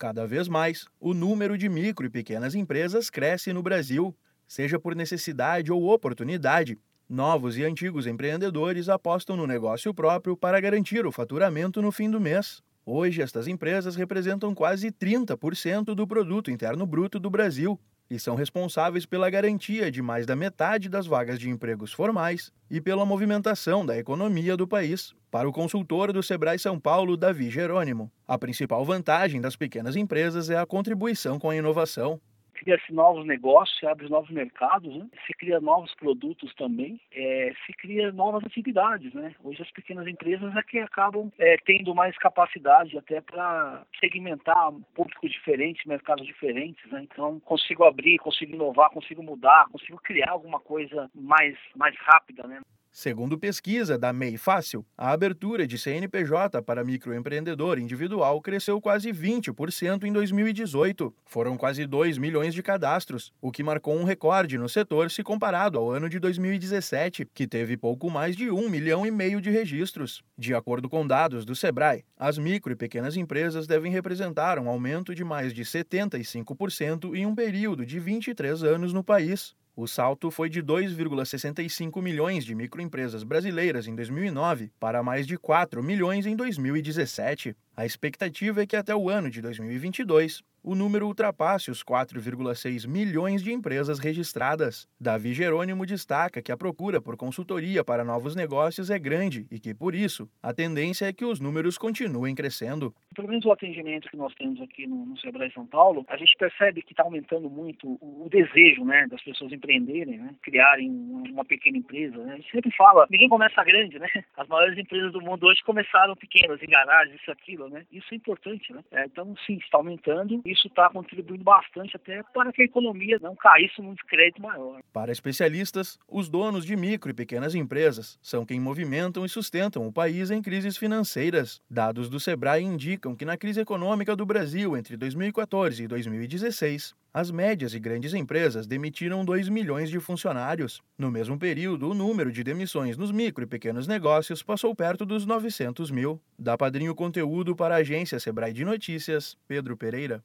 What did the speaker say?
Cada vez mais, o número de micro e pequenas empresas cresce no Brasil, seja por necessidade ou oportunidade. Novos e antigos empreendedores apostam no negócio próprio para garantir o faturamento no fim do mês. Hoje, estas empresas representam quase 30% do produto interno bruto do Brasil e são responsáveis pela garantia de mais da metade das vagas de empregos formais e pela movimentação da economia do país. Para o consultor do Sebrae São Paulo, Davi Jerônimo, a principal vantagem das pequenas empresas é a contribuição com a inovação cria-se novos negócios, se abre novos mercados, né? se cria novos produtos também, é, se cria novas atividades. Né? Hoje as pequenas empresas é que acabam é, tendo mais capacidade até para segmentar públicos diferentes, mercados diferentes. Né? Então consigo abrir, consigo inovar, consigo mudar, consigo criar alguma coisa mais, mais rápida. Né? Segundo pesquisa da MEI Fácil, a abertura de CNPJ para microempreendedor individual cresceu quase 20% em 2018. Foram quase 2 milhões de cadastros, o que marcou um recorde no setor se comparado ao ano de 2017, que teve pouco mais de 1 milhão e meio de registros. De acordo com dados do Sebrae, as micro e pequenas empresas devem representar um aumento de mais de 75% em um período de 23 anos no país. O salto foi de 2,65 milhões de microempresas brasileiras em 2009 para mais de 4 milhões em 2017. A expectativa é que até o ano de 2022 o número ultrapasse os 4,6 milhões de empresas registradas. Davi Jerônimo destaca que a procura por consultoria para novos negócios é grande e que, por isso, a tendência é que os números continuem crescendo. Pelo menos o atendimento que nós temos aqui no, no Sebrae São Paulo, a gente percebe que está aumentando muito o, o, desejo né, das pessoas empreenderem, né, criarem uma pequena empresa. Né. A gente sempre fala, ninguém começa grande, né? As maiores empresas do mundo hoje começaram pequenas, em garagens, isso, aquilo, né? Isso é importante, né? É, então, sim, está aumentando isso está contribuindo bastante até para que a economia não caísse num descrédito maior. Para especialistas, os donos de micro e pequenas empresas são quem movimentam e sustentam o país em crises financeiras. Dados do Sebrae indicam que na crise econômica do Brasil entre 2014 e 2016, as médias e grandes empresas demitiram 2 milhões de funcionários. No mesmo período, o número de demissões nos micro e pequenos negócios passou perto dos 900 mil. Da Padrinho Conteúdo para a agência Sebrae de Notícias, Pedro Pereira.